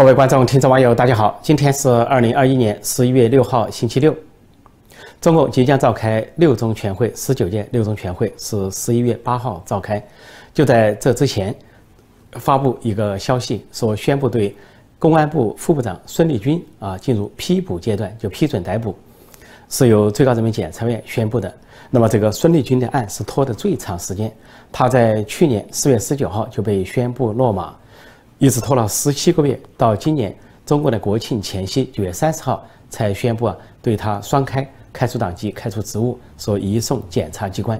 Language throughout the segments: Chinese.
各位观众、听众、网友，大家好！今天是二零二一年十一月六号，星期六。中共即将召开六中全会，十九届六中全会是十一月八号召开。就在这之前，发布一个消息，说宣布对公安部副部长孙立军啊进入批捕阶段，就批准逮捕，是由最高人民检察院宣布的。那么这个孙立军的案是拖的最长时间，他在去年四月十九号就被宣布落马。一直拖了十七个月，到今年中国的国庆前夕九月三十号才宣布啊，对他双开，开除党籍，开除职务，说移送检察机关，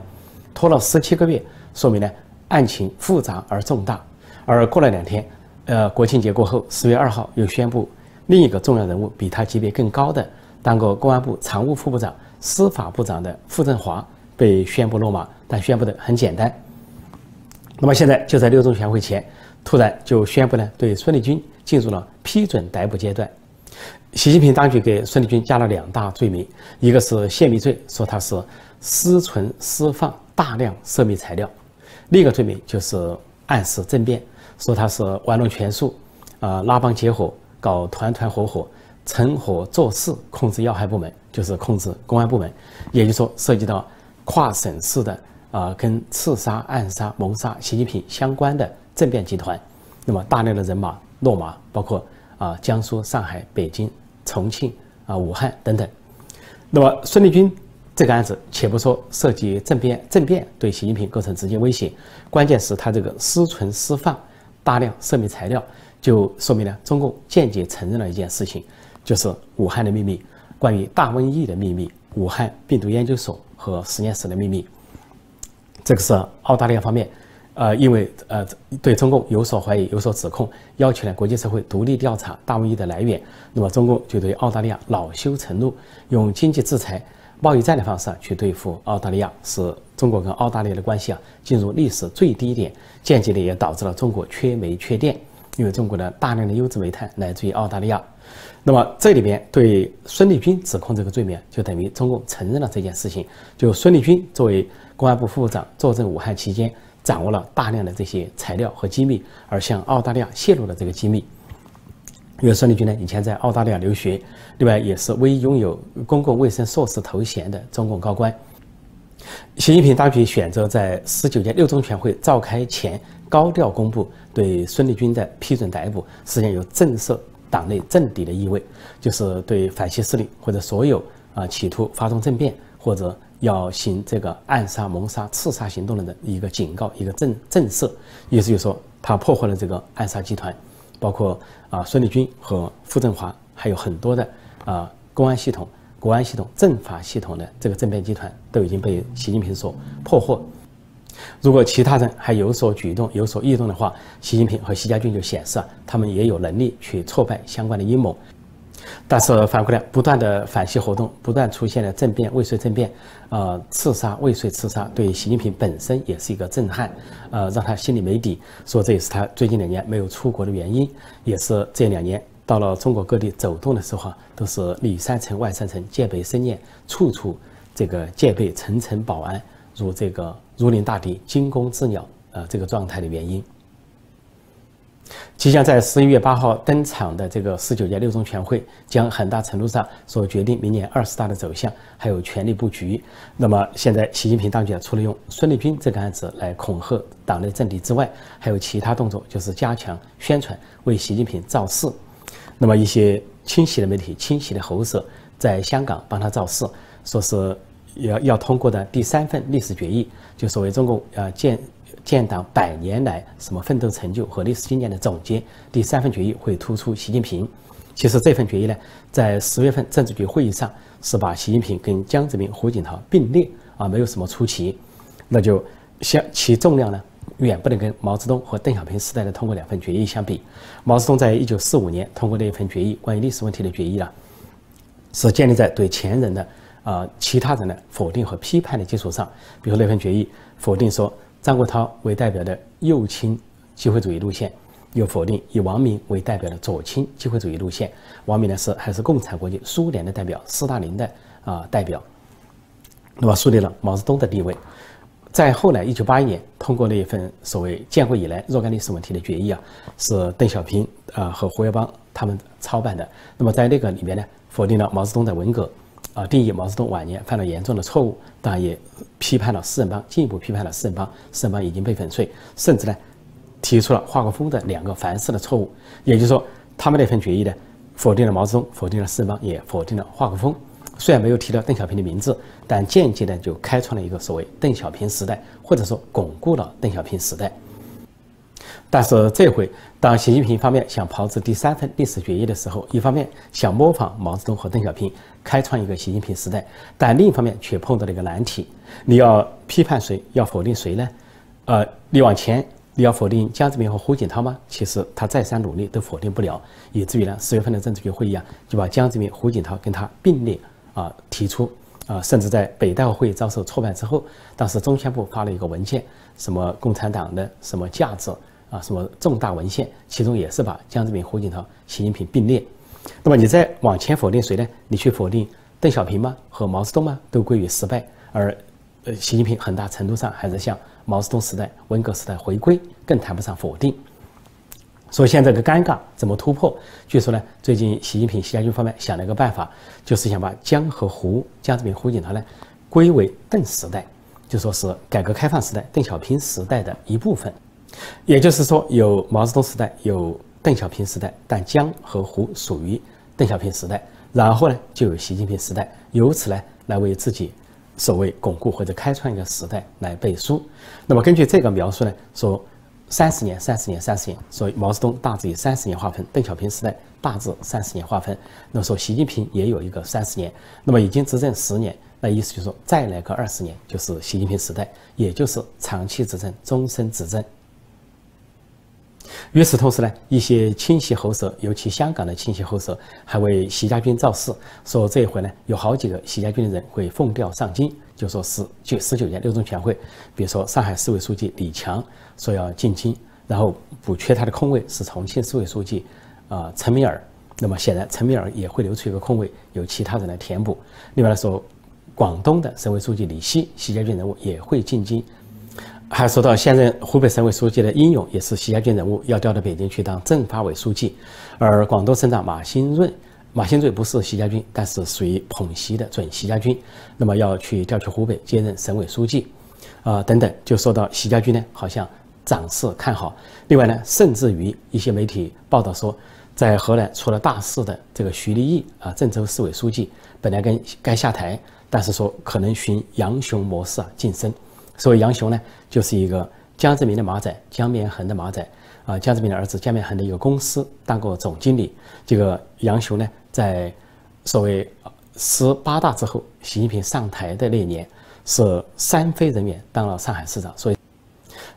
拖了十七个月，说明呢案情复杂而重大。而过了两天，呃，国庆节过后，十月二号又宣布另一个重要人物，比他级别更高的，当过公安部常务副部长、司法部长的傅政华被宣布落马，但宣布的很简单。那么现在就在六中全会前。突然就宣布呢，对孙立军进入了批准逮捕阶段。习近平当局给孙立军加了两大罪名，一个是泄密罪，说他是私存私放大量涉密材料；另一个罪名就是暗示政变，说他是玩弄权术，啊拉帮结伙，搞团团伙伙，成伙做事，控制要害部门，就是控制公安部门。也就是说，涉及到跨省市的啊，跟刺杀、暗杀、谋杀习近平相关的。政变集团，那么大量的人马落马，包括啊江苏、上海、北京、重庆啊武汉等等。那么孙立军这个案子，且不说涉及政变，政变对习近平构成直接威胁，关键是他这个私存私放大量涉密材料，就说明了中共间接承认了一件事情，就是武汉的秘密，关于大瘟疫的秘密，武汉病毒研究所和实验室的秘密。这个是澳大利亚方面。呃，因为呃对中共有所怀疑、有所指控，要求呢国际社会独立调查大瘟疫的来源。那么中共就对澳大利亚恼羞成怒，用经济制裁、贸易战的方式去对付澳大利亚，使中国跟澳大利亚的关系啊进入历史最低点，间接的也导致了中国缺煤缺电，因为中国的大量的优质煤炭来自于澳大利亚。那么这里边对孙立军指控这个罪名，就等于中共承认了这件事情。就孙立军作为公安部副部长坐镇武汉期间。掌握了大量的这些材料和机密，而向澳大利亚泄露了这个机密。因为孙立军呢，以前在澳大利亚留学，另外也是唯一拥有公共卫生硕士头衔的中共高官。习近平当局选择在十九届六中全会召开前高调公布对孙立军的批准逮捕，实际上有震慑党内政敌的意味，就是对反西势力或者所有啊企图发动政变或者。要行这个暗杀、谋杀、刺杀行动的一个警告，一个震震慑，意思就是说，他破获了这个暗杀集团，包括啊孙立军和傅政华，还有很多的啊公安系统、国安系统、政法系统的这个政变集团都已经被习近平所破获。如果其他人还有所举动、有所异动的话，习近平和习家军就显示啊，他们也有能力去挫败相关的阴谋。但是反过来，不断的反西活动，不断出现了政变、未遂政变，呃，刺杀、未遂刺杀，对习近平本身也是一个震撼，呃，让他心里没底，说这也是他最近两年没有出国的原因，也是这两年到了中国各地走动的时候，都是里三层外三层，戒备森严，处处这个戒备，层层保安，如这个如临大敌、惊弓之鸟，呃，这个状态的原因。即将在十一月八号登场的这个十九届六中全会，将很大程度上所决定明年二十大的走向，还有权力布局。那么现在，习近平当局除了用孙立军这个案子来恐吓党内政敌之外，还有其他动作，就是加强宣传，为习近平造势。那么一些清晰的媒体、清晰的喉舌，在香港帮他造势，说是要要通过的第三份历史决议，就所谓中共呃建。建党百年来什么奋斗成就和历史经验的总结，第三份决议会突出习近平。其实这份决议呢，在十月份政治局会议上是把习近平跟江泽民、胡锦涛并列啊，没有什么出奇。那就相其重量呢，远不能跟毛泽东和邓小平时代的通过两份决议相比。毛泽东在一九四五年通过那一份决议，关于历史问题的决议啊，是建立在对前人的啊其他人的否定和批判的基础上。比如那份决议否定说。张国焘为代表的右倾机会主义路线，又否定以王明为代表的左倾机会主义路线。王明呢是还是共产国际苏联的代表，斯大林的啊代表。那么树立了毛泽东的地位。再后来，一九八一年通过了一份所谓建国以来若干历史问题的决议啊，是邓小平啊和胡耀邦他们操办的。那么在那个里面呢，否定了毛泽东的文革，啊，定义毛泽东晚年犯了严重的错误，当然也批判了四人帮，进一步批判了四人帮，四人帮已经被粉碎，甚至呢，提出了华国锋的两个凡是的错误。也就是说，他们那份决议呢，否定了毛泽东，否定了四人帮，也否定了华国锋。虽然没有提到邓小平的名字，但间接的就开创了一个所谓邓小平时代，或者说巩固了邓小平时代。但是这回，当习近平方面想炮制第三份历史决议的时候，一方面想模仿毛泽东和邓小平开创一个习近平时代，但另一方面却碰到了一个难题：你要批判谁，要否定谁呢？呃，你往前你要否定江泽民和胡锦涛吗？其实他再三努力都否定不了，以至于呢，十月份的政治局会议啊，就把江泽民、胡锦涛跟他并列。啊，提出啊，甚至在北戴河会遭受挫败之后，当时中宣部发了一个文件，什么共产党的什么价值啊，什么重大文献，其中也是把江泽民、胡锦涛、习近平并列。那么你再往前否定谁呢？你去否定邓小平吗？和毛泽东吗？都归于失败。而呃，习近平很大程度上还是向毛泽东时代、文革时代回归，更谈不上否定。所以现在这个尴尬怎么突破？据说呢，最近习近平、习家军方面想了一个办法，就是想把江和胡、江泽民、胡锦涛呢归为邓时代，就说是改革开放时代、邓小平时代的一部分。也就是说，有毛泽东时代，有邓小平时代，但江和胡属于邓小平时代。然后呢，就有习近平时代，由此呢来为自己所谓巩固或者开创一个时代来背书。那么根据这个描述呢，说。三十年，三十年，三十年。所以毛泽东大致以三十年划分，邓小平时代大致三十年划分。那么说习近平也有一个三十年，那么已经执政十年，那意思就是说再来个二十年就是习近平时代，也就是长期执政、终身执政。与此同时呢，一些亲戚喉舌，尤其香港的亲戚喉舌，还为习家军造势，说这一回呢，有好几个习家军的人会奉调上京，就说是就十九届六中全会，比如说上海市委书记李强说要进京，然后补缺他的空位是重庆市委书记啊陈敏尔，那么显然陈敏尔也会留出一个空位，由其他人来填补。另外来说，广东的省委书记李希，习家军人物也会进京。还说到现任湖北省委书记的殷勇也是习家军人物，要调到北京去当政法委书记。而广东省长马兴润，马兴润不是习家军，但是属于捧习的准习家军，那么要去调去湖北接任省委书记，啊等等，就说到习家军呢，好像涨势看好。另外呢，甚至于一些媒体报道说，在河南出了大事的这个徐立毅啊，郑州市委书记本来跟该下台，但是说可能循杨雄模式啊晋升。所以杨雄呢，就是一个江泽民的马仔，江绵恒的马仔啊。江泽民的儿子江绵恒的一个公司当过总经理。这个杨雄呢，在所谓十八大之后，习近平上台的那年，是三非人员当了上海市长。所以，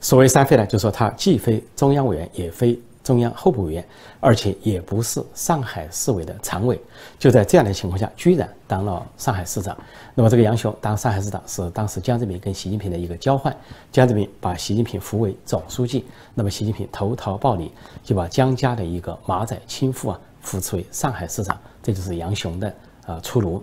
所谓三非呢，就是说他既非中央委员，也非。中央候补委员，而且也不是上海市委的常委，就在这样的情况下，居然当了上海市长。那么这个杨雄当上海市长是当时江泽民跟习近平的一个交换，江泽民把习近平扶为总书记，那么习近平投桃报李，就把江家的一个马仔亲父啊扶持为上海市长，这就是杨雄的啊出炉。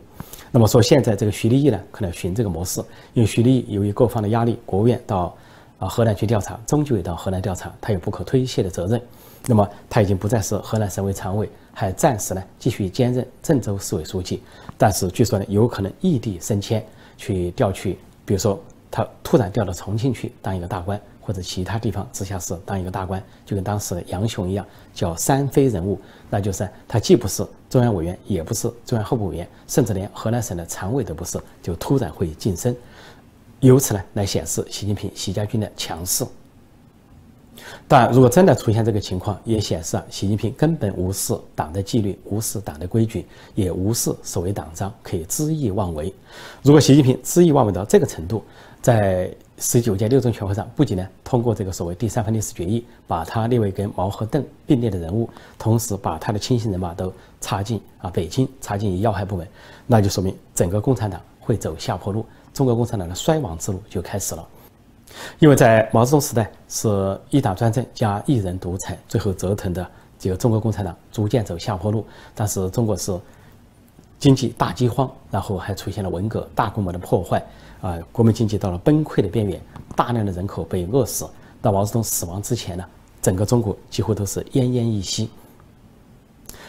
那么说现在这个徐立毅呢，可能循这个模式，因为徐立毅由于各方的压力，国务院到啊河南去调查，中纪委到河南调查，他有不可推卸的责任。那么他已经不再是河南省委常委，还暂时呢继续兼任郑州市委书记，但是据说呢有可能异地升迁去调去，比如说他突然调到重庆去当一个大官，或者其他地方直辖市当一个大官，就跟当时的杨雄一样，叫三非人物，那就是他既不是中央委员，也不是中央候补委员，甚至连河南省的常委都不是，就突然会晋升，由此呢来显示习近平、习家军的强势。但如果真的出现这个情况，也显示啊，习近平根本无视党的纪律，无视党的规矩，也无视所谓党章，可以恣意妄为。如果习近平恣意妄为到这个程度，在十九届六中全会上，不仅呢通过这个所谓第三份历史决议，把他列为跟毛和邓并列的人物，同时把他的亲信人马都插进啊北京，插进要害部门，那就说明整个共产党会走下坡路，中国共产党的衰亡之路就开始了。因为在毛泽东时代是一党专政加一人独裁，最后折腾的这个中国共产党逐渐走下坡路。但是中国是经济大饥荒，然后还出现了文革，大规模的破坏，啊，国民经济到了崩溃的边缘，大量的人口被饿死。到毛泽东死亡之前呢，整个中国几乎都是奄奄一息。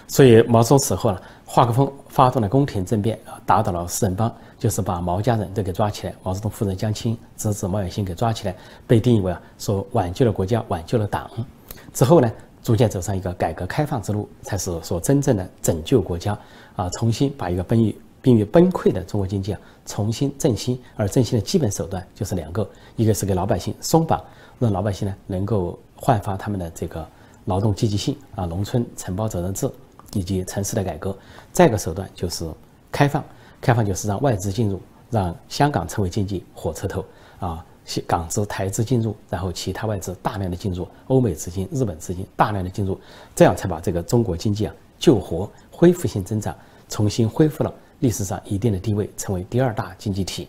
所以毛泽东死后呢，华国锋发动了宫廷政变啊，打倒了四人帮，就是把毛家人都给抓起来，毛泽东夫人江青、侄子毛远新给抓起来，被定义为啊，说挽救了国家，挽救了党。之后呢，逐渐走上一个改革开放之路，才是说真正的拯救国家啊，重新把一个崩于濒于崩溃的中国经济啊，重新振兴。而振兴的基本手段就是两个，一个是给老百姓松绑，让老百姓呢能够焕发他们的这个劳动积极性啊，农村承包责任制以及城市的改革；再一个手段就是开放，开放就是让外资进入，让香港成为经济火车头啊。港资、台资进入，然后其他外资大量的进入，欧美资金、日本资金大量的进入，这样才把这个中国经济啊救活，恢复性增长，重新恢复了历史上一定的地位，成为第二大经济体。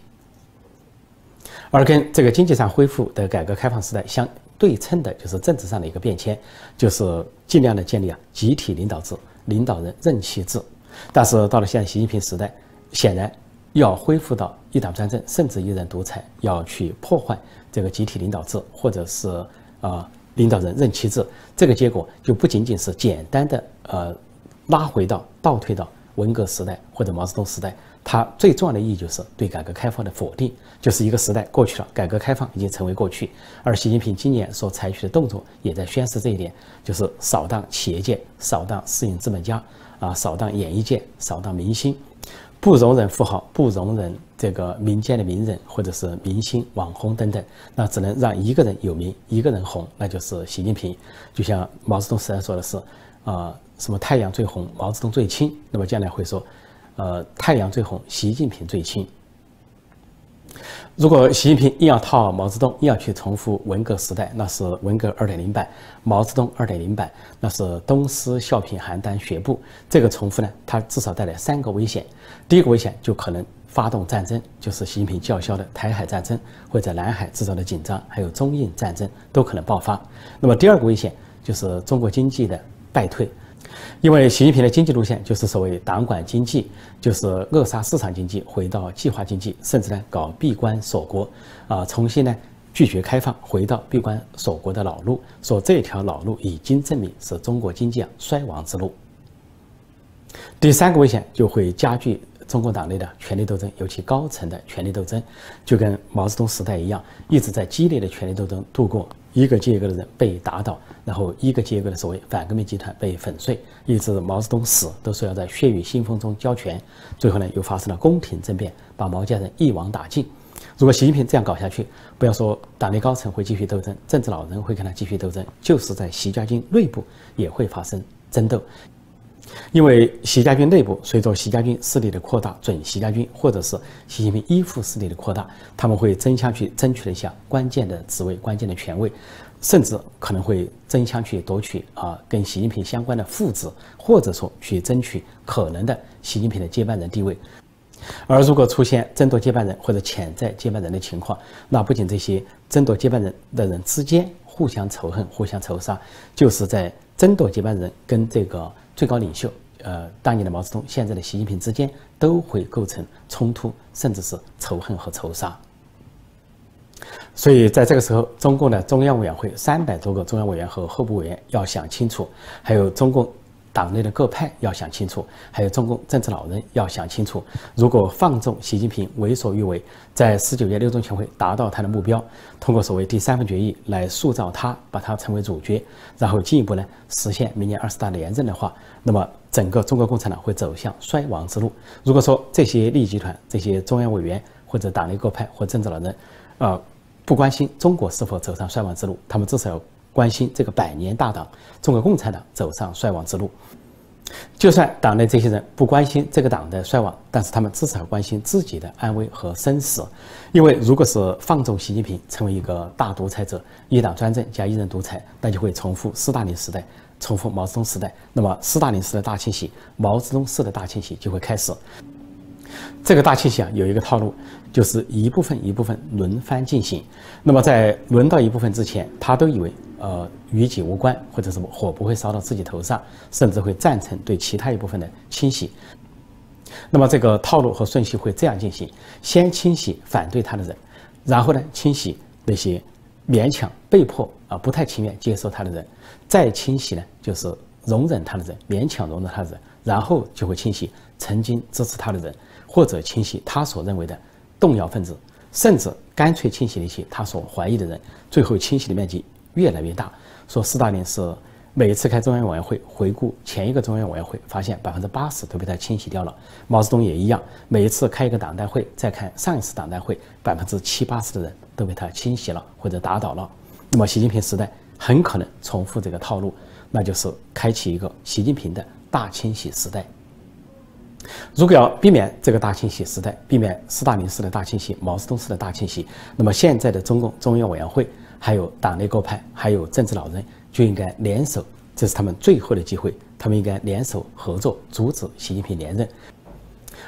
而跟这个经济上恢复的改革开放时代相对称的，就是政治上的一个变迁，就是尽量的建立啊集体领导制、领导人任其制。但是到了现在习近平时代，显然。要恢复到一党专政，甚至一人独裁，要去破坏这个集体领导制，或者是啊领导人任其制，这个结果就不仅仅是简单的呃拉回到倒退到文革时代或者毛泽东时代，它最重要的意义就是对改革开放的否定，就是一个时代过去了，改革开放已经成为过去。而习近平今年所采取的动作也在宣示这一点，就是扫荡企业界，扫荡私营资本家，啊扫荡演艺界，扫荡明星。不容忍富豪，不容忍这个民间的名人或者是明星、网红等等，那只能让一个人有名，一个人红，那就是习近平。就像毛泽东时代说的是，啊，什么太阳最红，毛泽东最亲。那么将来会说，呃，太阳最红，习近平最亲。如果习近平硬要套毛泽东，硬要去重复文革时代，那是文革二点零版；毛泽东二点零版，那是东施效颦、邯郸学步。这个重复呢，它至少带来三个危险。第一个危险就可能发动战争，就是习近平叫嚣的台海战争，或者南海制造的紧张，还有中印战争都可能爆发。那么第二个危险就是中国经济的败退。因为习近平的经济路线就是所谓党管经济，就是扼杀市场经济，回到计划经济，甚至呢搞闭关锁国，啊，重新呢拒绝开放，回到闭关锁国的老路。说这条老路已经证明是中国经济啊衰亡之路。第三个危险就会加剧中国党内的权力斗争，尤其高层的权力斗争，就跟毛泽东时代一样，一直在激烈的权力斗争度过。一个接一个的人被打倒，然后一个接一个的所谓反革命集团被粉碎，一直毛泽东死都说要在血雨腥风中交权。最后呢，又发生了宫廷政变，把毛家人一网打尽。如果习近平这样搞下去，不要说党内高层会继续斗争，政治老人会跟他继续斗争，就是在习家军内部也会发生争斗。因为习家军内部随着习家军势力的扩大，准习家军或者是习近平依附势力的扩大，他们会争相去争取一下关键的职位、关键的权位，甚至可能会争相去夺取啊跟习近平相关的副职，或者说去争取可能的习近平的接班人地位。而如果出现争夺接班人或者潜在接班人的情况，那不仅这些争夺接班人的人之间互相仇恨、互相仇杀，就是在争夺接班人跟这个。最高领袖，呃，当年的毛泽东，现在的习近平之间都会构成冲突，甚至是仇恨和仇杀。所以，在这个时候，中共的中央委员会三百多个中央委员和候补委员要想清楚，还有中共。党内的各派要想清楚，还有中共政治老人要想清楚。如果放纵习近平为所欲为，在十九届六中全会达到他的目标，通过所谓第三份决议来塑造他，把他成为主角，然后进一步呢实现明年二十大连任的话，那么整个中国共产党会走向衰亡之路。如果说这些利益集团、这些中央委员或者党内各派或政治老人，呃，不关心中国是否走上衰亡之路，他们至少。关心这个百年大党中国共产党走上衰亡之路，就算党内这些人不关心这个党的衰亡，但是他们至少关心自己的安危和生死。因为如果是放纵习近平成为一个大独裁者，一党专政加一人独裁，那就会重复斯大林时代，重复毛泽东时代。那么斯大林式的大清洗，毛泽东式的大清洗就会开始。这个大清洗啊，有一个套路，就是一部分一部分轮番进行。那么在轮到一部分之前，他都以为呃与己无关，或者什么火不会烧到自己头上，甚至会赞成对其他一部分的清洗。那么这个套路和顺序会这样进行：先清洗反对他的人，然后呢清洗那些勉强被迫啊不太情愿接受他的人，再清洗呢就是容忍他的人，勉强容忍他的人，然后就会清洗曾经支持他的人，或者清洗他所认为的动摇分子，甚至干脆清洗那些他所怀疑的人，最后清洗的面积越来越大。说斯大林是。每一次开中央委员会回顾前一个中央委员会，发现百分之八十都被他清洗掉了。毛泽东也一样，每一次开一个党代会，再看上一次党代会，百分之七八十的人都被他清洗了或者打倒了。那么习近平时代很可能重复这个套路，那就是开启一个习近平的大清洗时代。如果要避免这个大清洗时代，避免斯大林式的大清洗、毛泽东式的大清洗，那么现在的中共中央委员会、还有党内各派、还有政治老人。就应该联手，这是他们最后的机会。他们应该联手合作，阻止习近平连任。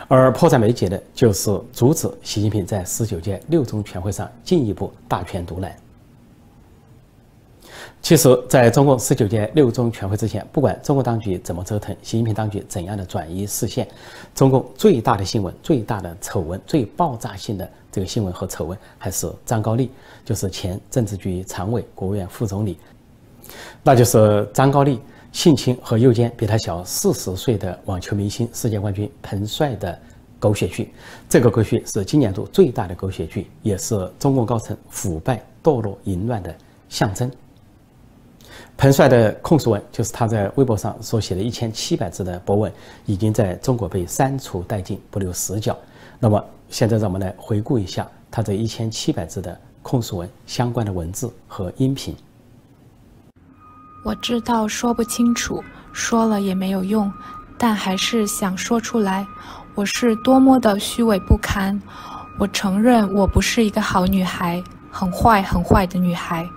而迫在眉睫的就是阻止习近平在十九届六中全会上进一步大权独揽。其实，在中共十九届六中全会之前，不管中国当局怎么折腾，习近平当局怎样的转移视线，中共最大的新闻、最大的丑闻、最爆炸性的这个新闻和丑闻，还是张高丽，就是前政治局常委、国务院副总理。那就是张高丽性侵和诱奸比他小四十岁的网球明星、世界冠军彭帅的狗血剧。这个狗血是今年度最大的狗血剧，也是中共高层腐败、堕落、淫乱的象征。彭帅的控诉文，就是他在微博上所写的一千七百字的博文，已经在中国被删除殆尽，不留死角。那么，现在让我们来回顾一下他这一千七百字的控诉文相关的文字和音频。我知道说不清楚，说了也没有用，但还是想说出来。我是多么的虚伪不堪！我承认我不是一个好女孩，很坏很坏的女孩。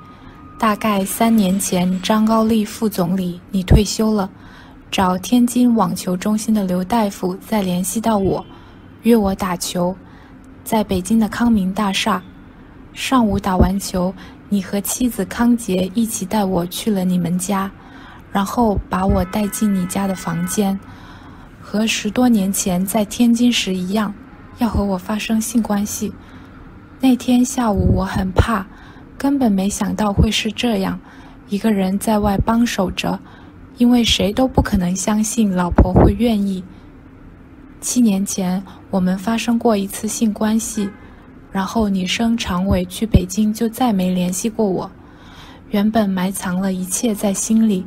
大概三年前，张高丽副总理你退休了，找天津网球中心的刘大夫再联系到我，约我打球，在北京的康明大厦。上午打完球。你和妻子康杰一起带我去了你们家，然后把我带进你家的房间，和十多年前在天津时一样，要和我发生性关系。那天下午我很怕，根本没想到会是这样，一个人在外帮守着，因为谁都不可能相信老婆会愿意。七年前我们发生过一次性关系。然后你升常委去北京，就再没联系过我。原本埋藏了一切在心里。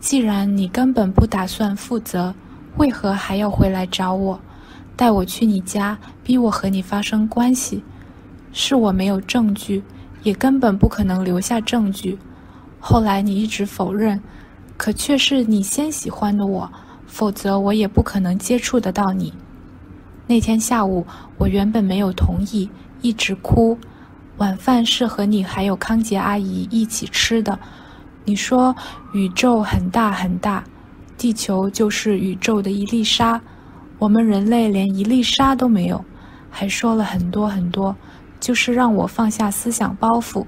既然你根本不打算负责，为何还要回来找我，带我去你家，逼我和你发生关系？是我没有证据，也根本不可能留下证据。后来你一直否认，可却是你先喜欢的我，否则我也不可能接触得到你。那天下午，我原本没有同意。一直哭，晚饭是和你还有康杰阿姨一起吃的。你说宇宙很大很大，地球就是宇宙的一粒沙，我们人类连一粒沙都没有，还说了很多很多，就是让我放下思想包袱。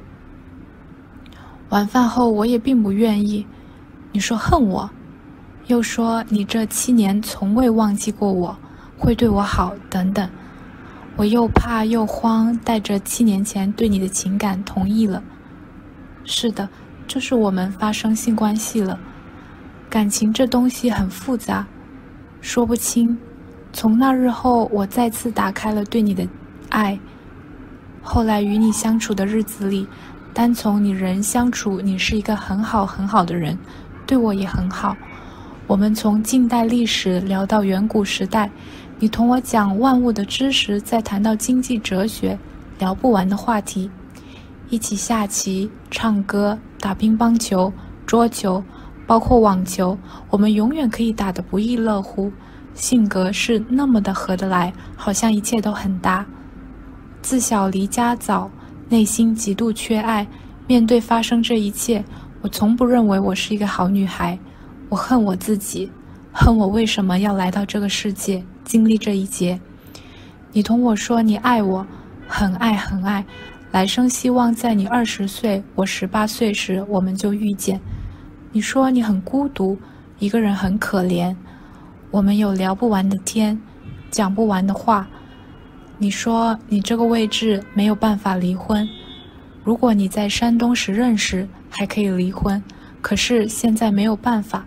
晚饭后我也并不愿意，你说恨我，又说你这七年从未忘记过我，会对我好等等。我又怕又慌，带着七年前对你的情感同意了。是的，就是我们发生性关系了。感情这东西很复杂，说不清。从那日后，我再次打开了对你的爱。后来与你相处的日子里，单从你人相处，你是一个很好很好的人，对我也很好。我们从近代历史聊到远古时代。你同我讲万物的知识，再谈到经济哲学，聊不完的话题。一起下棋、唱歌、打乒乓球、桌球，包括网球，我们永远可以打得不亦乐乎。性格是那么的合得来，好像一切都很搭。自小离家早，内心极度缺爱。面对发生这一切，我从不认为我是一个好女孩。我恨我自己，恨我为什么要来到这个世界。经历这一劫，你同我说你爱我，很爱很爱，来生希望在你二十岁、我十八岁时我们就遇见。你说你很孤独，一个人很可怜，我们有聊不完的天，讲不完的话。你说你这个位置没有办法离婚，如果你在山东时认识，还可以离婚，可是现在没有办法。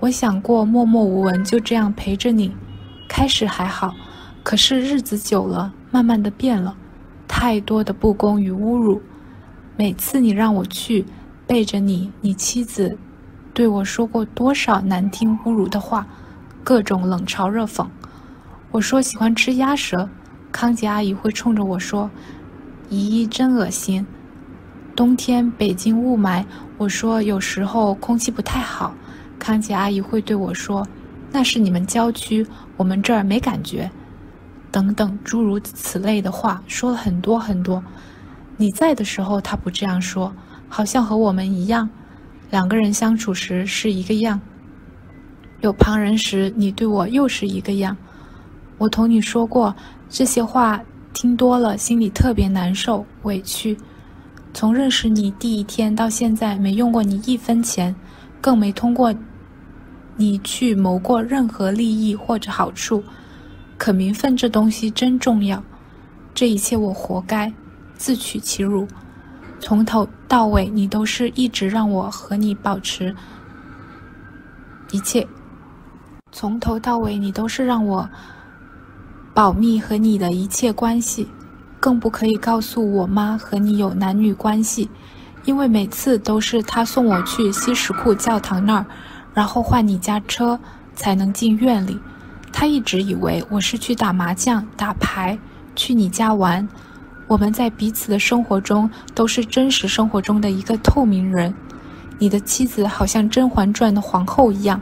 我想过默默无闻就这样陪着你，开始还好，可是日子久了，慢慢的变了，太多的不公与侮辱。每次你让我去背着你，你妻子对我说过多少难听侮辱的话，各种冷嘲热讽。我说喜欢吃鸭舌，康姐阿姨会冲着我说：“姨姨真恶心。”冬天北京雾霾，我说有时候空气不太好。康姐阿姨会对我说：“那是你们郊区，我们这儿没感觉。”等等，诸如此类的话说了很多很多。你在的时候，他不这样说，好像和我们一样，两个人相处时是一个样。有旁人时，你对我又是一个样。我同你说过这些话，听多了心里特别难受、委屈。从认识你第一天到现在，没用过你一分钱，更没通过。你去谋过任何利益或者好处，可名分这东西真重要。这一切我活该，自取其辱。从头到尾，你都是一直让我和你保持一切。从头到尾，你都是让我保密和你的一切关系，更不可以告诉我妈和你有男女关系，因为每次都是他送我去西什库教堂那儿。然后换你家车才能进院里。他一直以为我是去打麻将、打牌，去你家玩。我们在彼此的生活中都是真实生活中的一个透明人。你的妻子好像《甄嬛传》的皇后一样，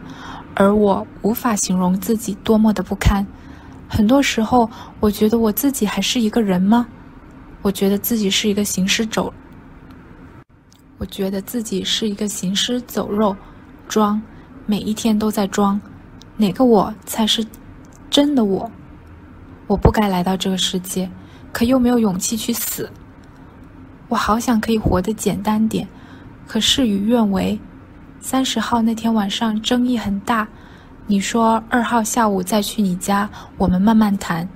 而我无法形容自己多么的不堪。很多时候，我觉得我自己还是一个人吗？我觉得自己是一个行尸走。我觉得自己是一个行尸走肉，装。每一天都在装，哪个我才是真的我？我不该来到这个世界，可又没有勇气去死。我好想可以活得简单点，可事与愿违。三十号那天晚上争议很大，你说二号下午再去你家，我们慢慢谈。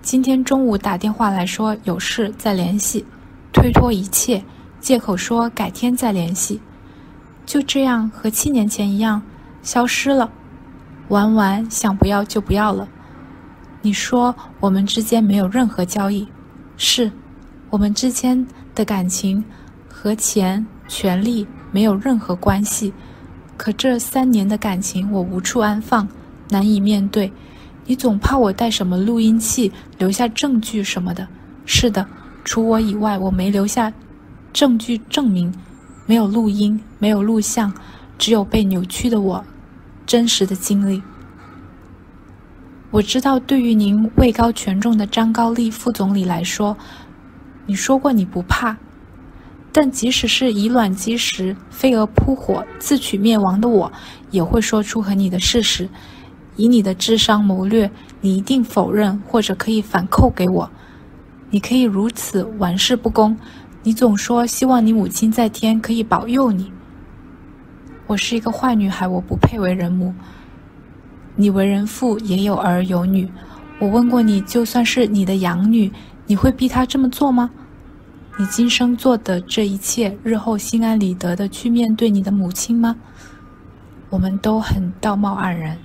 今天中午打电话来说有事再联系，推脱一切，借口说改天再联系。就这样和七年前一样。消失了，玩完想不要就不要了。你说我们之间没有任何交易，是，我们之间的感情和钱、权利没有任何关系。可这三年的感情我无处安放，难以面对。你总怕我带什么录音器留下证据什么的。是的，除我以外，我没留下证据证明，没有录音，没有录像，只有被扭曲的我。真实的经历，我知道，对于您位高权重的张高丽副总理来说，你说过你不怕，但即使是以卵击石、飞蛾扑火、自取灭亡的我，也会说出和你的事实。以你的智商谋略，你一定否认或者可以反扣给我。你可以如此玩世不恭，你总说希望你母亲在天可以保佑你。我是一个坏女孩，我不配为人母。你为人父，也有儿有女。我问过你，就算是你的养女，你会逼她这么做吗？你今生做的这一切，日后心安理得的去面对你的母亲吗？我们都很道貌岸然。